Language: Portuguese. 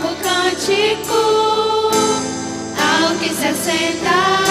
novo cântico ao que se assenta.